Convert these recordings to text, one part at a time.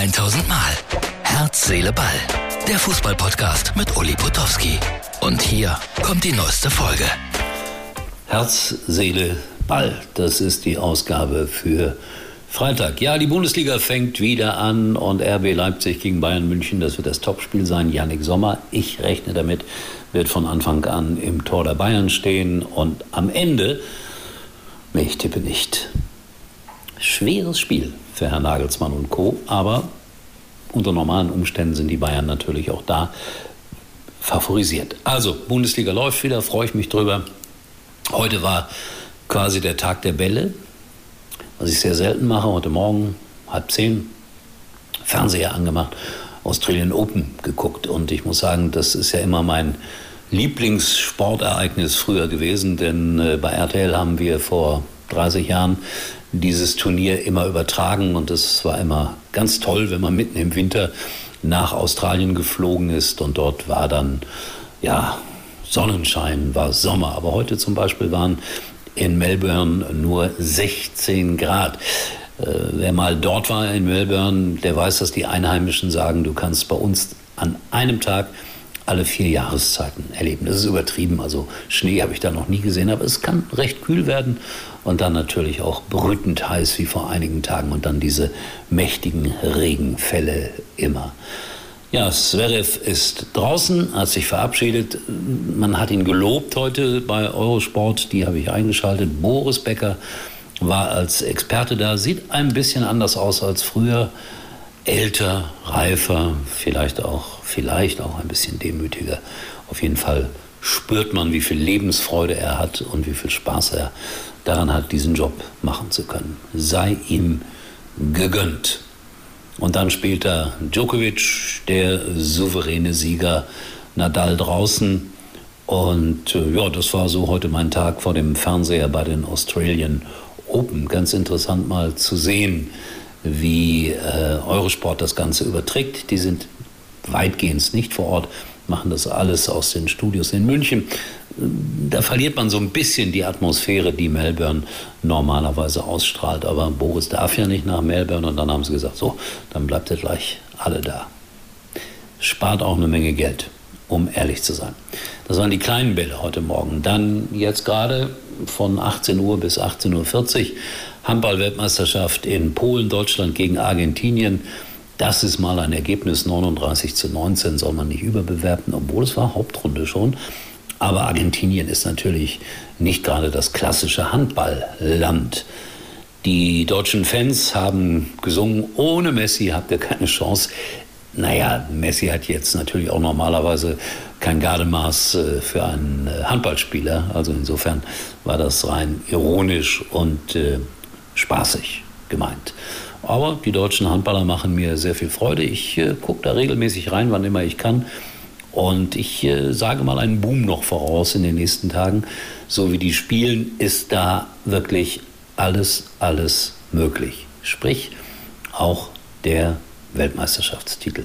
1000 Mal. Herz, Seele, Ball. Der Fußballpodcast mit Uli Potowski. Und hier kommt die neueste Folge. Herz, Seele, Ball. Das ist die Ausgabe für Freitag. Ja, die Bundesliga fängt wieder an und RB Leipzig gegen Bayern München, das wird das Topspiel sein. Yannick Sommer, ich rechne damit, wird von Anfang an im Tor der Bayern stehen und am Ende, ich tippe nicht. Schweres Spiel für Herrn Nagelsmann und Co., aber unter normalen Umständen sind die Bayern natürlich auch da favorisiert. Also, Bundesliga läuft wieder, freue ich mich drüber. Heute war quasi der Tag der Bälle, was ich sehr selten mache. Heute Morgen, halb zehn, Fernseher angemacht, Australian Open geguckt. Und ich muss sagen, das ist ja immer mein Lieblingssportereignis früher gewesen, denn äh, bei RTL haben wir vor 30 Jahren dieses Turnier immer übertragen und es war immer ganz toll, wenn man mitten im Winter nach Australien geflogen ist und dort war dann ja Sonnenschein, war Sommer. Aber heute zum Beispiel waren in Melbourne nur 16 Grad. Äh, wer mal dort war in Melbourne, der weiß, dass die Einheimischen sagen, du kannst bei uns an einem Tag alle vier Jahreszeiten erleben. Das ist übertrieben. Also Schnee habe ich da noch nie gesehen, aber es kann recht kühl werden und dann natürlich auch brütend heiß wie vor einigen Tagen und dann diese mächtigen Regenfälle immer. Ja, Zverev ist draußen, hat sich verabschiedet. Man hat ihn gelobt heute bei Eurosport, die habe ich eingeschaltet. Boris Becker war als Experte da, sieht ein bisschen anders aus als früher. Älter, reifer, vielleicht auch, vielleicht auch ein bisschen demütiger. Auf jeden Fall spürt man, wie viel Lebensfreude er hat und wie viel Spaß er daran hat, diesen Job machen zu können. Sei ihm gegönnt. Und dann spielt da Djokovic, der souveräne Sieger, Nadal draußen. Und äh, ja, das war so heute mein Tag vor dem Fernseher bei den Australian Open. Ganz interessant mal zu sehen, wie äh, Eurosport das Ganze überträgt. Die sind weitgehend nicht vor Ort, machen das alles aus den Studios in München. Da verliert man so ein bisschen die Atmosphäre, die Melbourne normalerweise ausstrahlt. Aber Boris darf ja nicht nach Melbourne und dann haben sie gesagt, so, dann bleibt ihr gleich alle da. Spart auch eine Menge Geld, um ehrlich zu sein. Das waren die kleinen Bälle heute Morgen. Dann jetzt gerade von 18 Uhr bis 18.40 Uhr Handball-Weltmeisterschaft in Polen, Deutschland gegen Argentinien. Das ist mal ein Ergebnis 39 zu 19, soll man nicht überbewerten, obwohl es war Hauptrunde schon. Aber Argentinien ist natürlich nicht gerade das klassische Handballland. Die deutschen Fans haben gesungen, ohne Messi habt ihr keine Chance. Naja, Messi hat jetzt natürlich auch normalerweise kein Gardemaß äh, für einen äh, Handballspieler. Also insofern war das rein ironisch und äh, spaßig gemeint. Aber die deutschen Handballer machen mir sehr viel Freude. Ich äh, gucke da regelmäßig rein, wann immer ich kann. Und ich äh, sage mal einen Boom noch voraus in den nächsten Tagen. So wie die spielen, ist da wirklich alles, alles möglich. Sprich, auch der Weltmeisterschaftstitel.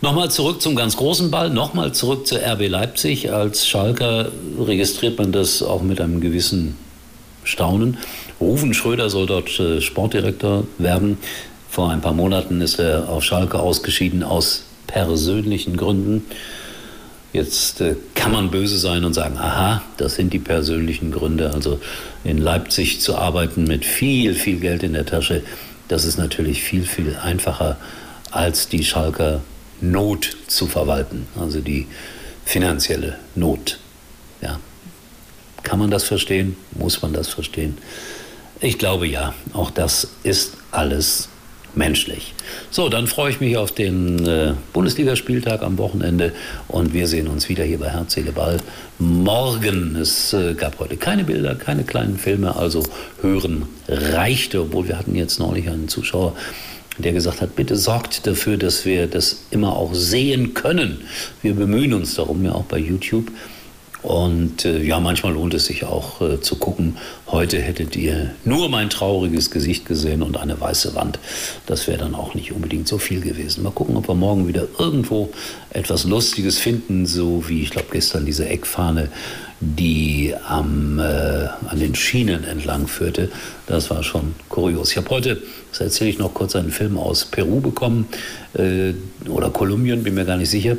Nochmal zurück zum ganz großen Ball, nochmal zurück zur RB Leipzig. Als Schalker registriert man das auch mit einem gewissen Staunen. Rufen Schröder soll dort äh, Sportdirektor werden. Vor ein paar Monaten ist er auf Schalke ausgeschieden aus persönlichen Gründen. Jetzt äh, kann man böse sein und sagen, aha, das sind die persönlichen Gründe. Also in Leipzig zu arbeiten mit viel, viel Geld in der Tasche, das ist natürlich viel, viel einfacher als die Schalker Not zu verwalten, also die finanzielle Not. Ja. Kann man das verstehen? Muss man das verstehen? Ich glaube ja, auch das ist alles menschlich. So, dann freue ich mich auf den äh, Bundesligaspieltag am Wochenende und wir sehen uns wieder hier bei Herz, Ball morgen. Es äh, gab heute keine Bilder, keine kleinen Filme, also hören reichte, obwohl wir hatten jetzt neulich einen Zuschauer, der gesagt hat, bitte sorgt dafür, dass wir das immer auch sehen können. Wir bemühen uns darum, ja auch bei YouTube. Und äh, ja, manchmal lohnt es sich auch äh, zu gucken. Heute hättet ihr nur mein trauriges Gesicht gesehen und eine weiße Wand. Das wäre dann auch nicht unbedingt so viel gewesen. Mal gucken, ob wir morgen wieder irgendwo etwas Lustiges finden, so wie ich glaube gestern diese Eckfahne, die am, äh, an den Schienen entlang führte. Das war schon kurios. Ich habe heute, das erzähle ich noch kurz, einen Film aus Peru bekommen äh, oder Kolumbien, bin mir gar nicht sicher.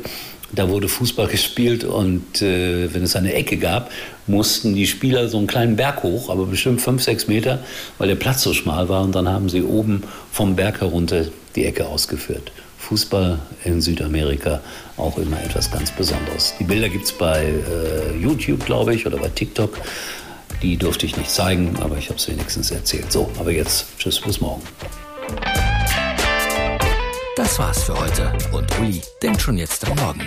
Da wurde Fußball gespielt und äh, wenn es eine Ecke gab, mussten die Spieler so einen kleinen Berg hoch, aber bestimmt fünf, sechs Meter, weil der Platz so schmal war. Und dann haben sie oben vom Berg herunter die Ecke ausgeführt. Fußball in Südamerika auch immer etwas ganz Besonderes. Die Bilder gibt es bei äh, YouTube, glaube ich, oder bei TikTok. Die durfte ich nicht zeigen, aber ich habe es wenigstens erzählt. So, aber jetzt, tschüss, bis morgen. Das war's für heute und Uli denkt schon jetzt am Morgen.